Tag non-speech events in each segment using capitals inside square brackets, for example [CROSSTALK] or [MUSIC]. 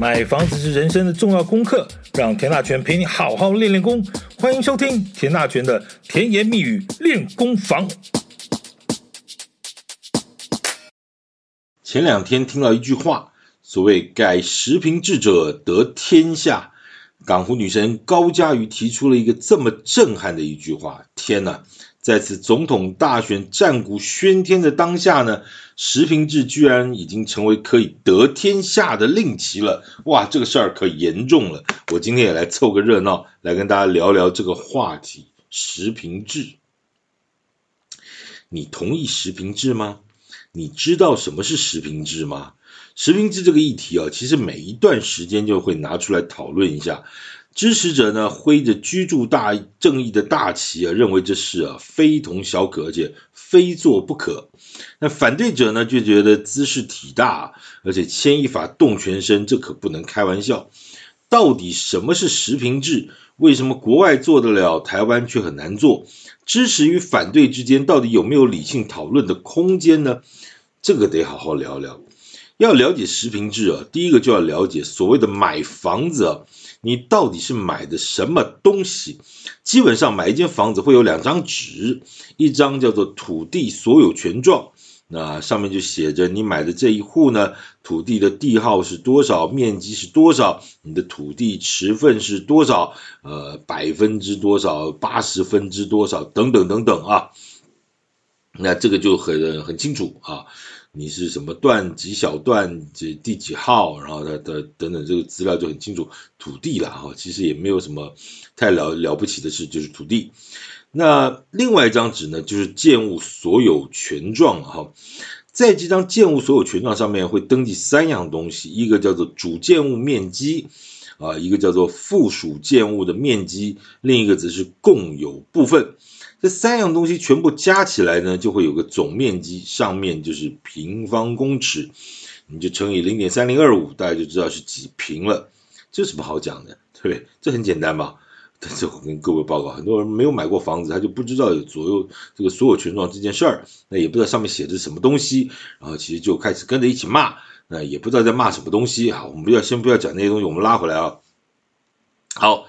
买房子是人生的重要功课，让田大权陪你好好练练功。欢迎收听田大权的甜言蜜语练功房。前两天听到一句话，所谓“改时平治者得天下”，港湖女神高嘉瑜提出了一个这么震撼的一句话，天哪！在此总统大选战鼓喧天的当下呢，时平制居然已经成为可以得天下的令旗了！哇，这个事儿可严重了。我今天也来凑个热闹，来跟大家聊聊这个话题——时平制。你同意时平制吗？你知道什么是时平制吗？时平制这个议题啊，其实每一段时间就会拿出来讨论一下。支持者呢，挥着居住大正义的大旗啊，认为这事啊非同小可，而且非做不可。那反对者呢，就觉得兹事体大，而且牵一发动全身，这可不能开玩笑。到底什么是时平制？为什么国外做得了，台湾却很难做？支持与反对之间到底有没有理性讨论的空间呢？这个得好好聊聊。要了解时平制啊，第一个就要了解所谓的买房子啊。你到底是买的什么东西？基本上买一间房子会有两张纸，一张叫做土地所有权状，那上面就写着你买的这一户呢，土地的地号是多少，面积是多少，你的土地持份是多少，呃，百分之多少，八十分之多少，等等等等啊。那这个就很很清楚啊。你是什么段几小段这第几号，然后它的等等这个资料就很清楚。土地了哈，其实也没有什么太了了不起的事，就是土地。那另外一张纸呢，就是建物所有权状哈，在这张建物所有权状上面会登记三样东西，一个叫做主建物面积啊，一个叫做附属建物的面积，另一个则是共有部分。这三样东西全部加起来呢，就会有个总面积，上面就是平方公尺，你就乘以零点三零二五，大家就知道是几平了。这有什么好讲的，对不对？这很简单吧？但是我跟各位报告，很多人没有买过房子，他就不知道有左右这个所有权状这件事儿，那也不知道上面写的是什么东西，然后其实就开始跟着一起骂，那也不知道在骂什么东西。好，我们不要先不要讲那些东西，我们拉回来啊。好。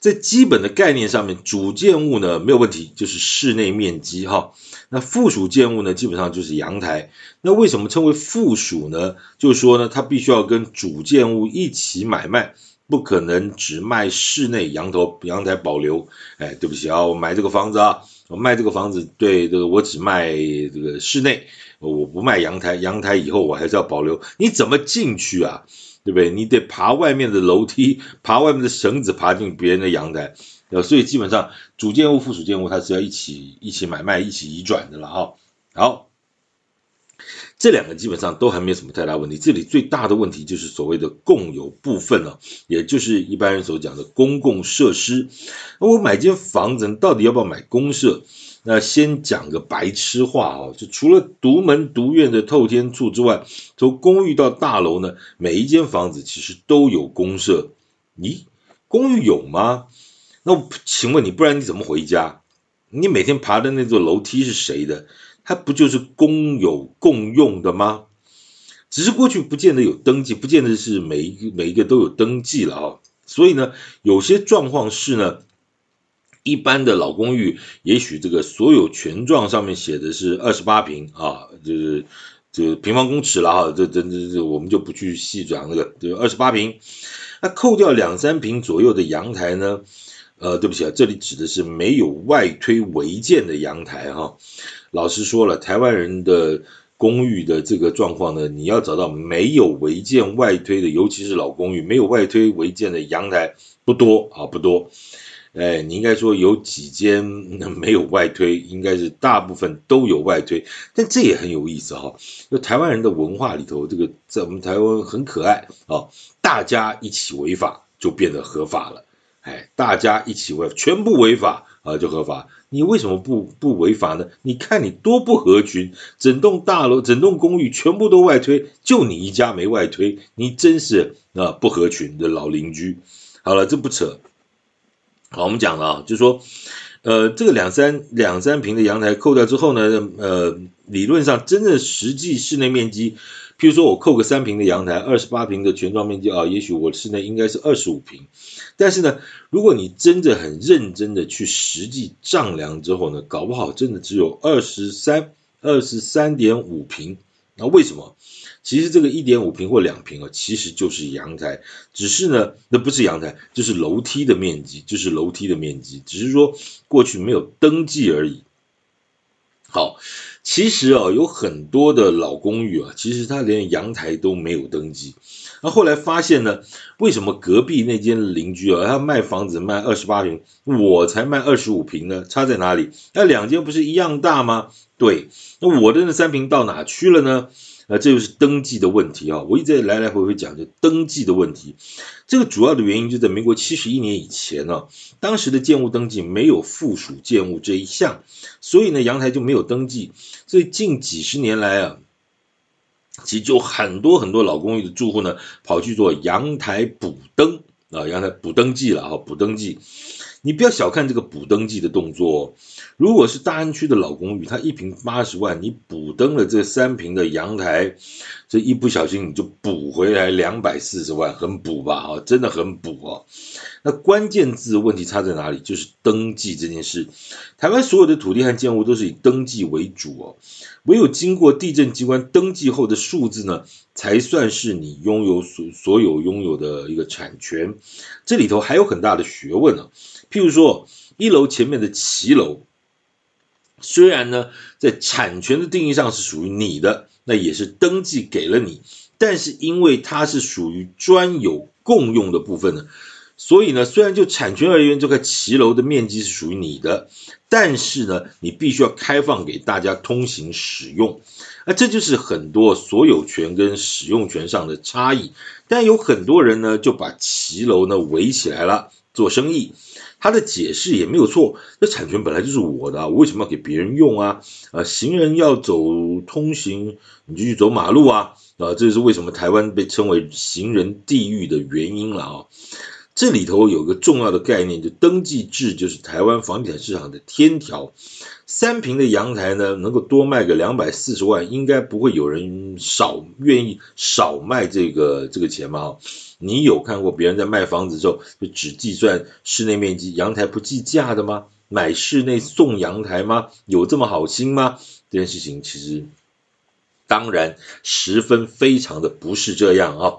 在基本的概念上面，主建物呢没有问题，就是室内面积哈。那附属建物呢，基本上就是阳台。那为什么称为附属呢？就是说呢，它必须要跟主建物一起买卖，不可能只卖室内阳头阳台保留。哎，对不起啊，我买这个房子啊，我卖这个房子，对这个我只卖这个室内，我不卖阳台，阳台以后我还是要保留。你怎么进去啊？对不对？你得爬外面的楼梯，爬外面的绳子，爬进别人的阳台。所以基本上主建物、附属建物它是要一起一起买卖、一起移转的了哈。好，这两个基本上都还没有什么太大问题。这里最大的问题就是所谓的共有部分了，也就是一般人所讲的公共设施。那我买间房子，到底要不要买公设？那先讲个白痴话啊，就除了独门独院的透天厝之外，从公寓到大楼呢，每一间房子其实都有公设。咦，公寓有吗？那请问你，不然你怎么回家？你每天爬的那座楼梯是谁的？它不就是公有共用的吗？只是过去不见得有登记，不见得是每一个每一个都有登记了啊。所以呢，有些状况是呢。一般的老公寓，也许这个所有权状上面写的是二十八平啊，就是这平方公尺了哈，这这这这我们就不去细讲那个，就二十八平。那扣掉两三平左右的阳台呢？呃，对不起啊，这里指的是没有外推违建的阳台哈。老实说了，台湾人的公寓的这个状况呢，你要找到没有违建外推的，尤其是老公寓没有外推违建的阳台不多啊，不多。哎，你应该说有几间没有外推，应该是大部分都有外推，但这也很有意思哈。就台湾人的文化里头，这个在我们台湾很可爱啊，大家一起违法就变得合法了。哎，大家一起违法，全部违法啊就合法。你为什么不不违法呢？你看你多不合群，整栋大楼、整栋公寓全部都外推，就你一家没外推，你真是啊不合群的老邻居。好了，这不扯。好，我们讲了啊，就是说，呃，这个两三两三平的阳台扣掉之后呢，呃，理论上真正实际室内面积譬如说我扣个三平的阳台，二十八平的全幢面积啊，也许我室内应该是二十五平。但是呢，如果你真的很认真的去实际丈量之后呢，搞不好真的只有二十三、二十三点五平。那为什么？其实这个一点五平或两平啊，其实就是阳台，只是呢，那不是阳台，就是楼梯的面积，就是楼梯的面积，只是说过去没有登记而已。好，其实啊，有很多的老公寓啊，其实它连阳台都没有登记。那后来发现呢，为什么隔壁那间邻居啊，他卖房子卖二十八平，我才卖二十五平呢？差在哪里？那两间不是一样大吗？对，那我的那三平到哪去了呢？那这就是登记的问题啊！我一直在来来回回讲，就登记的问题。这个主要的原因就在民国七十一年以前呢，当时的建物登记没有附属建物这一项，所以呢，阳台就没有登记。所以近几十年来啊，其实就很多很多老公寓的住户呢，跑去做阳台补登啊，阳台补登记了啊，补登记。你不要小看这个补登记的动作哦。如果是大安区的老公寓，它一平八十万，你补登了这三平的阳台，这一不小心你就补回来两百四十万，很补吧？哈，真的很补哦。那关键字问题差在哪里？就是登记这件事。台湾所有的土地和建物都是以登记为主哦，唯有经过地震机关登记后的数字呢，才算是你拥有所所有拥有的一个产权。这里头还有很大的学问呢。譬如说，一楼前面的骑楼，虽然呢在产权的定义上是属于你的，那也是登记给了你，但是因为它是属于专有共用的部分呢，所以呢，虽然就产权而言，这个骑楼的面积是属于你的，但是呢，你必须要开放给大家通行使用，那这就是很多所有权跟使用权上的差异。但有很多人呢，就把骑楼呢围起来了做生意。他的解释也没有错，这产权本来就是我的，我为什么要给别人用啊？啊，行人要走通行，你就去走马路啊！啊，这就是为什么台湾被称为行人地狱的原因了啊！这里头有个重要的概念，就登记制就是台湾房地产市场的天条。三坪的阳台呢，能够多卖个两百四十万，应该不会有人少愿意少卖这个这个钱吗？你有看过别人在卖房子之后就只计算室内面积，阳台不计价的吗？买室内送阳台吗？有这么好心吗？这件事情其实当然十分非常的不是这样啊。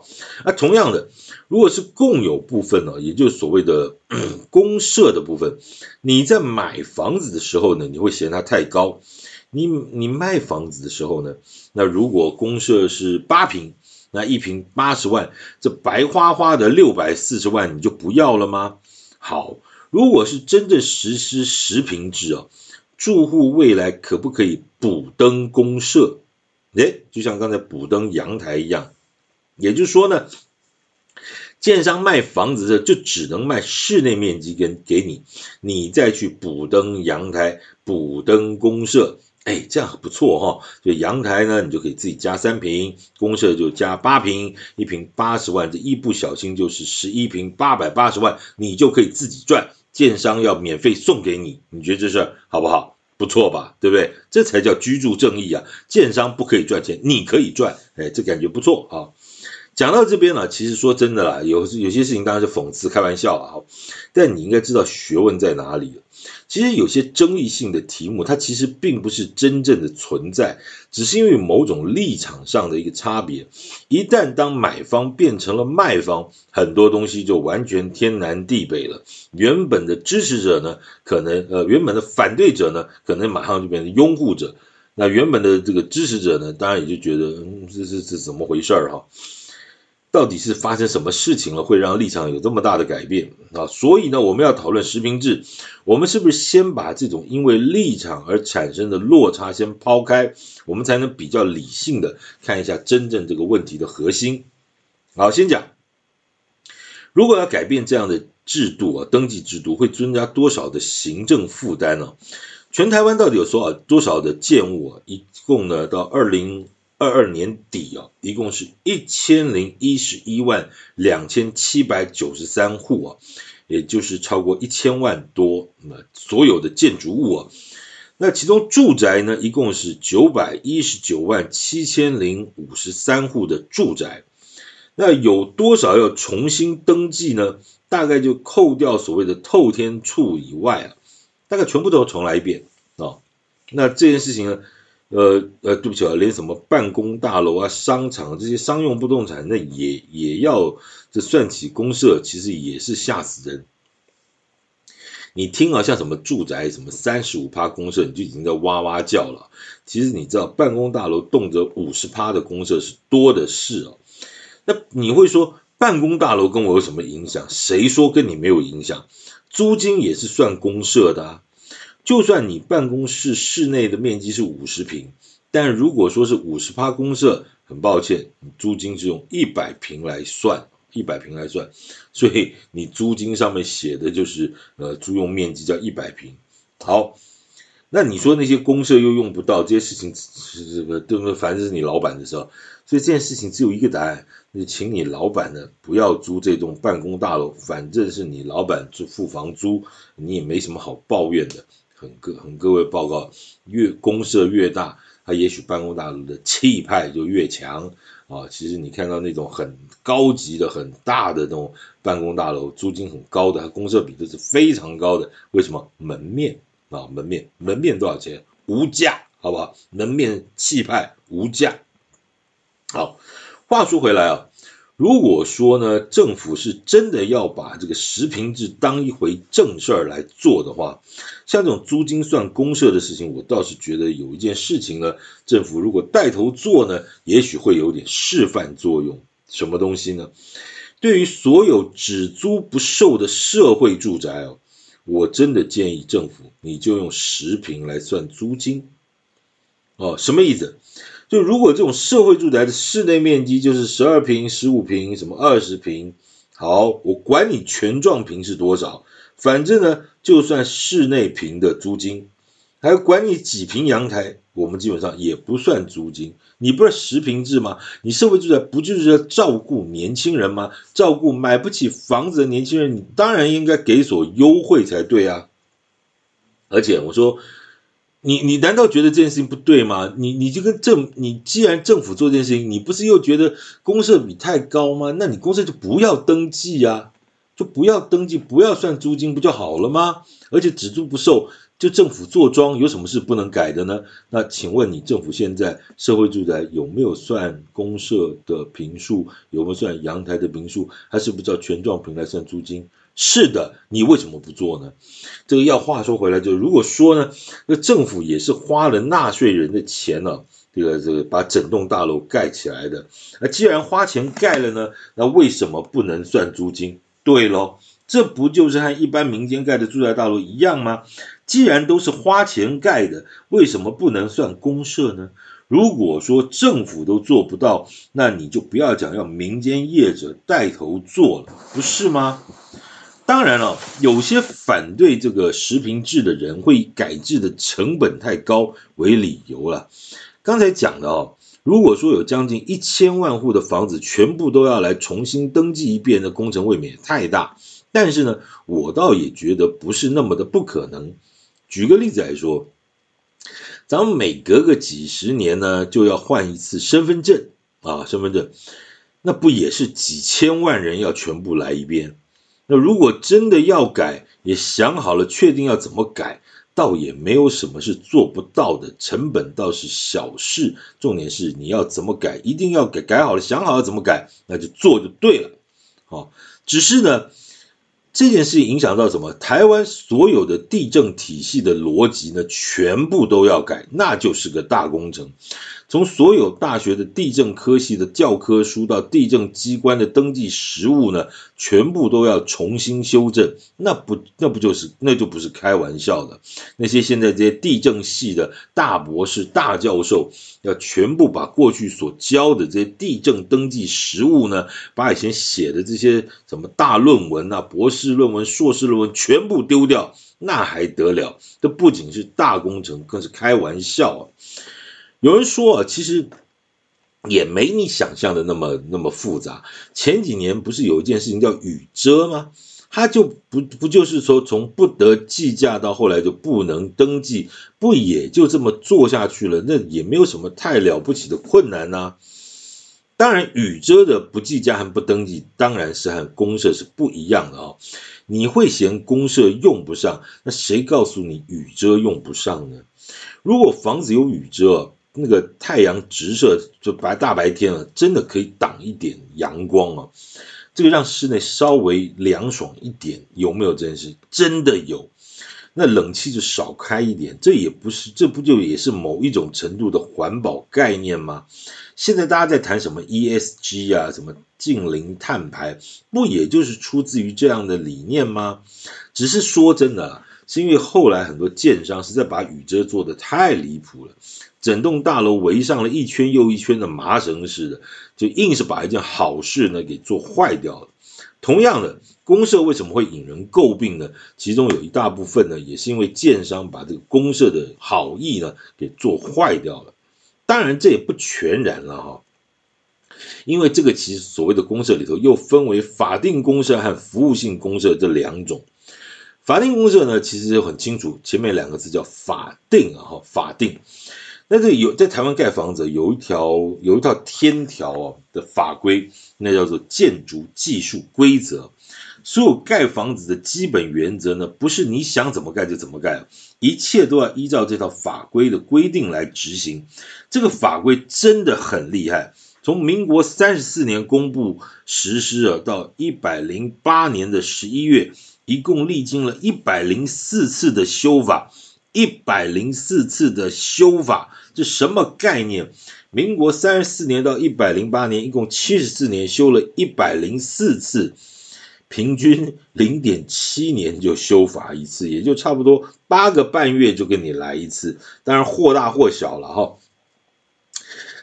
那同样的，如果是共有部分呢，也就是所谓的 [CLEARS THROAT] 公设的部分，你在买房子的时候呢，你会嫌它太高；你你卖房子的时候呢，那如果公设是八平。那一平八十万，这白花花的六百四十万你就不要了吗？好，如果是真正实施十平制啊，住户未来可不可以补登公社？诶，就像刚才补登阳台一样，也就是说呢，建商卖房子的就只能卖室内面积跟给你，你再去补登阳台、补登公社。哎，这样很不错哈、哦。就阳台呢，你就可以自己加三平，公社就加八平，一平八十万，这一不小心就是十一平八百八十万，你就可以自己赚。建商要免费送给你，你觉得这事好不好？不错吧？对不对？这才叫居住正义啊！建商不可以赚钱，你可以赚，哎，这感觉不错啊。讲到这边了，其实说真的啦，有有些事情当然是讽刺、开玩笑啊。但你应该知道学问在哪里。其实有些争议性的题目，它其实并不是真正的存在，只是因为某种立场上的一个差别。一旦当买方变成了卖方，很多东西就完全天南地北了。原本的支持者呢，可能呃，原本的反对者呢，可能马上就变成拥护者。那原本的这个支持者呢，当然也就觉得，嗯，这这这怎么回事儿哈？到底是发生什么事情了，会让立场有这么大的改变啊？所以呢，我们要讨论实名制，我们是不是先把这种因为立场而产生的落差先抛开，我们才能比较理性的看一下真正这个问题的核心？好，先讲，如果要改变这样的制度啊，登记制度会增加多少的行政负担呢？全台湾到底有多少多少的建物啊？一共呢，到二零。二二年底啊，一共是一千零一十一万两千七百九十三户啊，也就是超过一千万多。那所有的建筑物啊，那其中住宅呢，一共是九百一十九万七千零五十三户的住宅。那有多少要重新登记呢？大概就扣掉所谓的透天厝以外啊，大概全部都重来一遍啊、那这件事情呢，呃呃，对不起啊，连什么办公大楼啊、商场这些商用不动产，那也也要这算起公设，其实也是吓死人。你听啊，像什么住宅什么三十五趴公设，你就已经在哇哇叫了。其实你知道，办公大楼动辄五十趴的公设是多的是哦。那你会说，办公大楼跟我有什么影响？谁说跟你没有影响？租金也是算公设的啊。就算你办公室室内的面积是五十平，但如果说是五十趴公设，很抱歉，租金是用一百平来算。一百平来算，所以你租金上面写的就是呃租用面积叫一百平。好，那你说那些公社又用不到，这些事情是这个对不对？反正是你老板的时候，所以这件事情只有一个答案，就请你老板呢不要租这栋办公大楼，反正是你老板就付房租，你也没什么好抱怨的。很各很各位报告，越公社越大，它也许办公大楼的气派就越强。啊，其实你看到那种很高级的、很大的那种办公大楼，租金很高的，它公社比都是非常高的。为什么？门面啊，门面，门面多少钱？无价，好不好？门面气派无价。好，话说回来啊。如果说呢，政府是真的要把这个十平制当一回正事儿来做的话，像这种租金算公社的事情，我倒是觉得有一件事情呢，政府如果带头做呢，也许会有点示范作用。什么东西呢？对于所有只租不售的社会住宅哦，我真的建议政府你就用十平来算租金。哦，什么意思？就如果这种社会住宅的室内面积就是十二平、十五平、什么二十平，好，我管你全状坪是多少，反正呢，就算室内平的租金，还管你几平阳台，我们基本上也不算租金。你不是十平制吗？你社会住宅不就是要照顾年轻人吗？照顾买不起房子的年轻人，你当然应该给所优惠才对啊。而且我说。你你难道觉得这件事情不对吗？你你就跟政，你既然政府做这件事情，你不是又觉得公设比太高吗？那你公设就不要登记啊，就不要登记，不要算租金不就好了吗？而且只租不售，就政府做庄，有什么事不能改的呢？那请问你政府现在社会住宅有没有算公设的坪数？有没有算阳台的坪数？还是不知道权状坪来算租金？是的，你为什么不做呢？这个要话说回来，就如果说呢，那政府也是花了纳税人的钱呢，这个这个把整栋大楼盖起来的。那既然花钱盖了呢，那为什么不能算租金？对喽，这不就是和一般民间盖的住宅大楼一样吗？既然都是花钱盖的，为什么不能算公社呢？如果说政府都做不到，那你就不要讲要民间业者带头做了，不是吗？当然了，有些反对这个实名制的人会以改制的成本太高为理由了。刚才讲的哦，如果说有将近一千万户的房子全部都要来重新登记一遍的工程未免太大。但是呢，我倒也觉得不是那么的不可能。举个例子来说，咱们每隔个几十年呢就要换一次身份证啊，身份证，那不也是几千万人要全部来一遍？那如果真的要改，也想好了，确定要怎么改，倒也没有什么是做不到的，成本倒是小事。重点是你要怎么改，一定要改，改好了，想好了怎么改，那就做就对了。好，只是呢，这件事影响到什么？台湾所有的地政体系的逻辑呢，全部都要改，那就是个大工程。从所有大学的地政科系的教科书到地政机关的登记实务呢，全部都要重新修正，那不那不就是那就不是开玩笑的。那些现在这些地政系的大博士、大教授，要全部把过去所教的这些地政登记实务呢，把以前写的这些什么大论文啊、博士论文、硕士论文全部丢掉，那还得了？这不仅是大工程，更是开玩笑啊！有人说啊，其实也没你想象的那么那么复杂。前几年不是有一件事情叫雨遮吗？他就不不就是说从不得计价到后来就不能登记，不也就这么做下去了？那也没有什么太了不起的困难呐、啊。当然，雨遮的不计价和不登记，当然是和公社是不一样的啊、哦。你会嫌公社用不上，那谁告诉你雨遮用不上呢？如果房子有雨遮，那个太阳直射就白大白天了，真的可以挡一点阳光啊。这个让室内稍微凉爽一点，有没有这件事？真的有。那冷气就少开一点，这也不是，这不就也是某一种程度的环保概念吗？现在大家在谈什么 ESG 啊，什么近零碳排，不也就是出自于这样的理念吗？只是说真的。是因为后来很多建商实在把雨遮做得太离谱了，整栋大楼围上了一圈又一圈的麻绳似的，就硬是把一件好事呢给做坏掉了。同样的，公社为什么会引人诟病呢？其中有一大部分呢，也是因为建商把这个公社的好意呢给做坏掉了。当然，这也不全然了哈，因为这个其实所谓的公社里头又分为法定公社和服务性公社这两种。法定公社呢，其实就很清楚，前面两个字叫法定啊，哈，法定。那这有在台湾盖房子有一条有一套天条哦的法规，那叫做建筑技术规则。所有盖房子的基本原则呢，不是你想怎么盖就怎么盖，一切都要依照这套法规的规定来执行。这个法规真的很厉害，从民国三十四年公布实施啊，到一百零八年的十一月。一共历经了一百零四次的修法，一百零四次的修法，这什么概念？民国三十四年到一百零八年，一共七十四年，修了一百零四次，平均零点七年就修法一次，也就差不多八个半月就跟你来一次。当然或大或小了哈。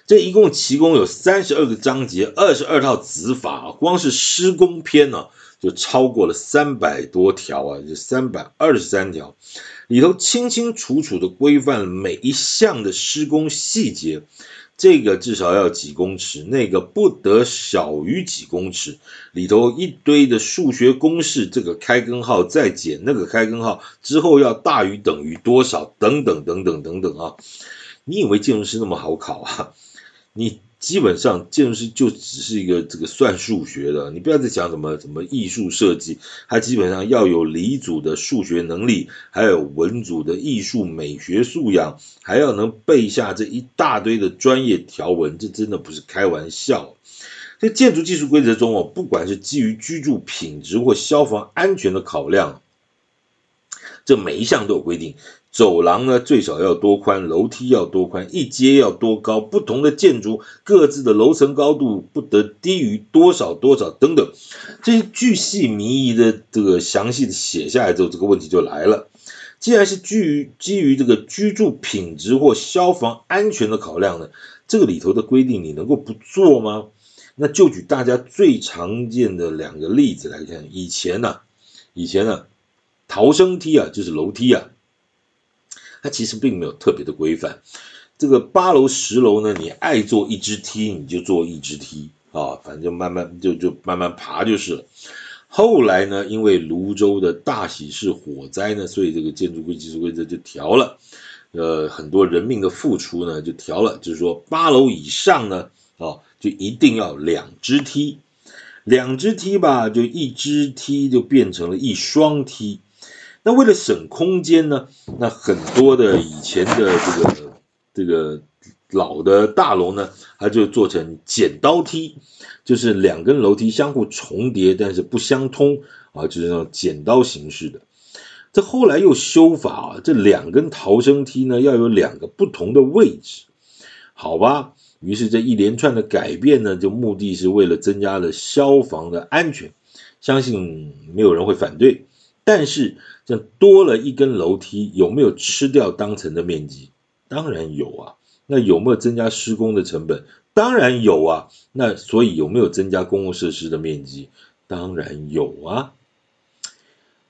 这一共其中有三十二个章节，二十二套子法，光是施工篇呢、就超过了三百多条啊，就三百二十三条，里头清清楚楚的规范每一项的施工细节，这个至少要几公尺，那个不得小于几公尺，里头一堆的数学公式，这个开根号再减那个开根号之后要大于等于多少，等等等等等等啊，你以为建筑师那么好考啊？你？基本上建筑师就只是一个这个算数学的，你不要再讲什么什么艺术设计，它基本上要有理组的数学能力，还有文组的艺术美学素养，还要能背下这一大堆的专业条文，这真的不是开玩笑。在建筑技术规则中哦，不管是基于居住品质或消防安全的考量，这每一项都有规定。走廊呢，最少要多宽，楼梯要多宽，一阶要多高，不同的建筑各自的楼层高度不得低于多少多少等等，这些巨细靡遗的这个详细的写下来之后，这个问题就来了。既然是基于基于这个居住品质或消防安全的考量呢，这个里头的规定你能够不做吗？那就举大家最常见的两个例子来看，以前呢、以前呢、逃生梯啊，就是楼梯啊。它其实并没有特别的规范，这个八楼十楼呢，你爱做一只梯你就做一只梯啊，反正就慢慢就就慢慢爬就是了。后来呢，因为泸州的大喜事火灾呢，所以这个建筑规技术规则就调了，呃，很多人命的付出呢就调了，就是说八楼以上呢，啊，就一定要两只梯，两只梯吧，就一只梯就变成了一双梯。那为了省空间呢，那很多的以前的这个这个老的大楼呢，它就做成剪刀梯，就是两根楼梯相互重叠，但是不相通啊，就是那种剪刀形式的。这后来又修法啊，这两根逃生梯呢要有两个不同的位置，好吧？于是这一连串的改变呢，就目的是为了增加了消防的安全，相信没有人会反对。但是这多了一根楼梯，有没有吃掉当层的面积？当然有啊。那有没有增加施工的成本？当然有啊。那所以有没有增加公共设施的面积？当然有啊。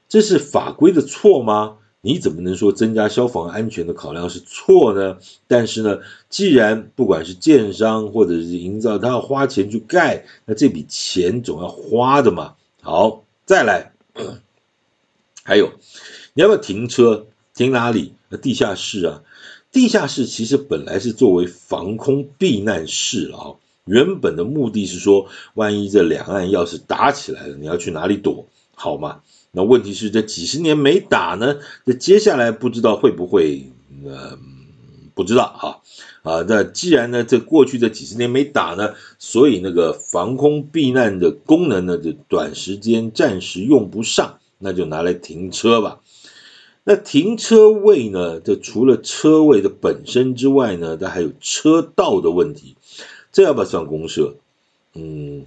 这是法规的错吗？你怎么能说增加消防安全的考量是错呢？但是呢，既然不管是建商或者是营造，他要花钱去盖，那这笔钱总要花的嘛。好，再来。还有，你要不要停车？停哪里？地下室啊，地下室其实本来是作为防空避难室啊。原本的目的是说，万一这两岸要是打起来了，你要去哪里躲？好吗？那问题是这几十年没打呢，这接下来不知道会不会？呃，不知道啊啊。那既然呢，这过去这几十年没打呢，所以那个防空避难的功能呢，就短时间暂时用不上，那就拿来停车吧。那停车位呢，这除了车位的本身之外呢，它还有车道的问题，这要不要算公社？嗯。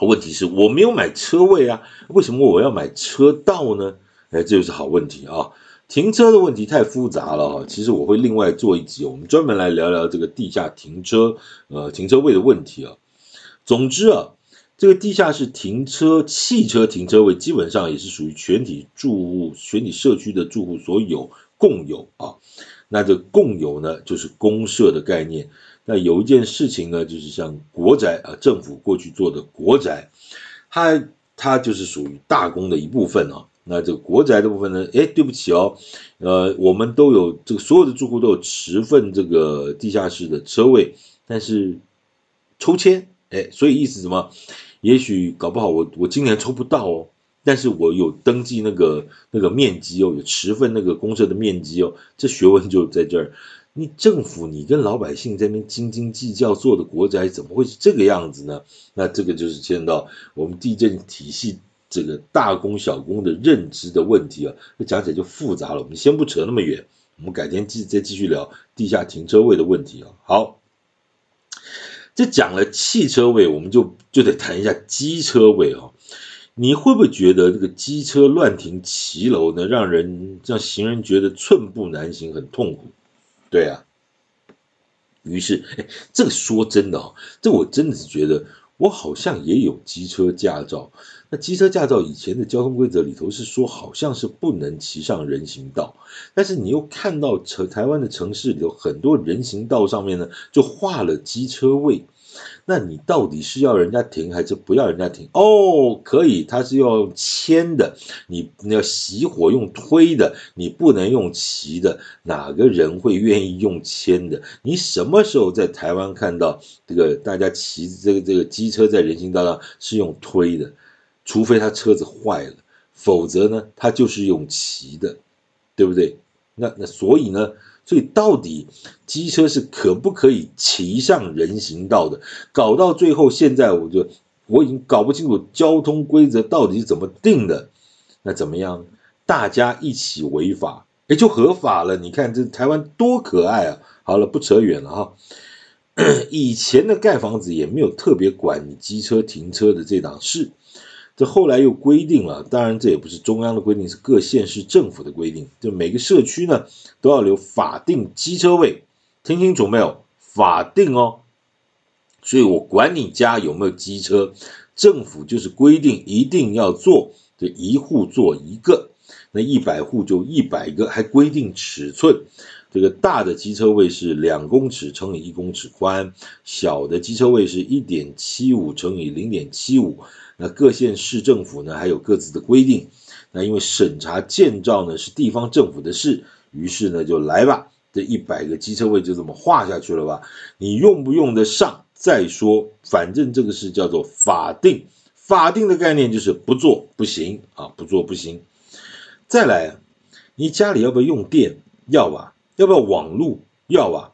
问题是我没有买车位啊，为什么我要买车道呢？哎，这就是好问题啊！停车的问题太复杂了哈，其实我会另外做一集，我们专门来聊聊这个地下停车呃停车位的问题啊。总之啊，这个地下室停车汽车停车位基本上也是属于全体住户、全体社区的住户所有共有啊。那这共有呢，就是公社的概念。那有一件事情呢，就是像国宅啊，政府过去做的国宅，它它就是属于大公的一部分啊。那这个国宅的部分呢，哎，对不起哦，呃，我们都有这个所有的住户都有持份这个地下室的车位，但是抽签，哎，所以意思什么？也许搞不好我我今年抽不到哦，但是我有登记那个那个面积哦，有持份那个公社的面积哦，这学问就在这儿。你政府，你跟老百姓在那边斤斤计较做的国宅，怎么会是这个样子呢？那这个就是牵到我们地政体系这个大公小公的认知的问题啊，那讲起来就复杂了。我们先不扯那么远，我们改天继再继续聊地下停车位的问题啊。好，这讲了汽车位，我们就就得谈一下机车位哦。你会不会觉得这个机车乱停骑楼呢，让人让行人觉得寸步难行，很痛苦？对啊，于是，哎，这个说真的哦，这我真的是觉得，我好像也有机车驾照。那机车驾照以前的交通规则里头是说，好像是不能骑上人行道，但是你又看到城台湾的城市里头很多人行道上面呢，就画了机车位。那你到底是要人家停还是不要人家停？哦，可以，他是要牵的，你你要熄火用推的，你不能用骑的。哪个人会愿意用牵的？你什么时候在台湾看到这个大家骑这个这个机车在人行道上是用推的？除非他车子坏了，否则呢，他就是用骑的，对不对？那那所以呢？所以到底机车是可不可以骑上人行道的？搞到最后，现在我就我已经搞不清楚交通规则到底是怎么定的。那怎么样？大家一起违法，哎，就合法了。你看这台湾多可爱啊！好了，不扯远了哈。[CLEARS THROAT] 以前的盖房子也没有特别管你机车停车的这档事。这后来又规定了，当然这也不是中央的规定，是各县市政府的规定。就每个社区呢，都要留法定机车位，听清楚没有？法定哦。所以我管你家有没有机车，政府就是规定一定要做，就一户做一个，那一百户就一百个，还规定尺寸。这个大的机车位是两公尺乘以一公尺宽，小的机车位是一点七五乘以零点七五。那各县市政府呢，还有各自的规定。那因为审查建造呢是地方政府的事，于是呢就来吧，这一百个机车位就这么画下去了吧？你用不用得上再说，反正这个是叫做法定，法定的概念就是不做不行啊，不做不行。再来，你家里要不要用电？要吧？要不要网路？要吧？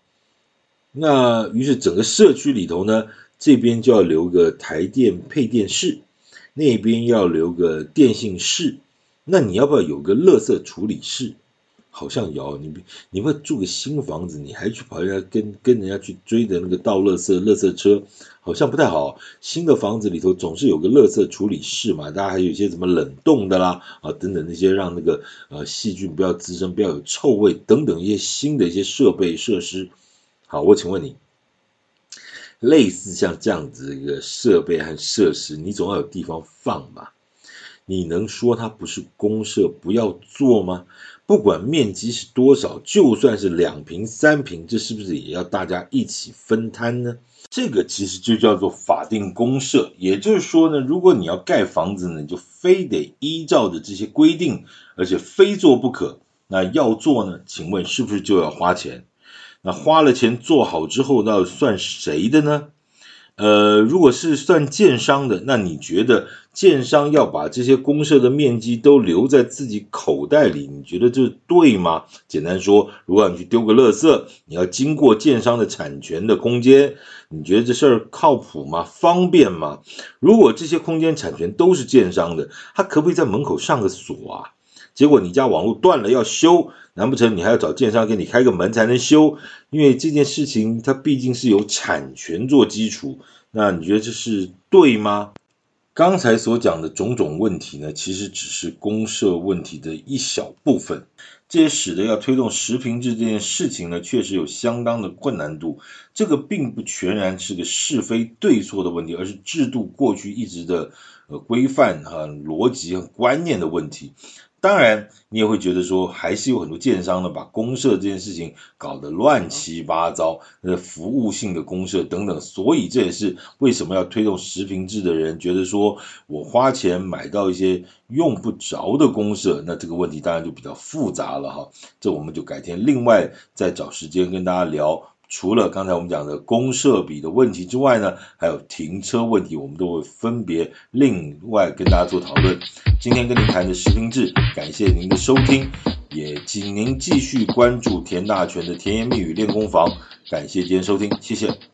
那于是整个社区里头呢，这边就要留个台电配电室。那边要留个电信室，那你要不要有个垃圾处理室？好像有，你你会住个新房子，你还去跑人家跟跟人家去追的那个倒垃圾垃圾车，好像不太好。新的房子里头总是有个垃圾处理室嘛，大家还有一些什么冷冻的啦啊等等那些让那个呃细菌不要滋生，不要有臭味等等一些新的一些设备设施。好，我请问你。类似像这样子一个设备和设施，你总要有地方放吧？你能说它不是公社不要做吗？不管面积是多少，就算是两平三平，这是不是也要大家一起分摊呢？这个其实就叫做法定公社，也就是说呢，如果你要盖房子呢，你就非得依照着这些规定，而且非做不可。那要做呢，请问是不是就要花钱？那花了钱做好之后，那算谁的呢？呃，如果是算建商的，那你觉得建商要把这些公社的面积都留在自己口袋里，你觉得这对吗？简单说，如果你去丢个垃圾，你要经过建商的产权的空间，你觉得这事儿靠谱吗？方便吗？如果这些空间产权都是建商的，他可不可以在门口上个锁啊？结果你家网络断了要修，难不成你还要找建商给你开个门才能修？因为这件事情它毕竟是有产权做基础，那你觉得这是对吗？刚才所讲的种种问题呢，其实只是公社问题的一小部分，这也使得要推动实平制这件事情呢，确实有相当的困难度。这个并不全然是个是非对错的问题，而是制度过去一直的呃规范和逻辑和观念的问题。当然，你也会觉得说，还是有很多建商呢，把公社这件事情搞得乱七八糟，呃，服务性的公社等等，所以这也是为什么要推动实坪制的人觉得说，我花钱买到一些用不着的公社，那这个问题当然就比较复杂了哈。这我们就改天另外再找时间跟大家聊。除了刚才我们讲的公设比的问题之外呢，还有停车问题，我们都会分别另外跟大家做讨论。今天跟您谈的实名制，感谢您的收听，也请您继续关注田大全的甜言蜜语练功房。感谢今天收听，谢谢。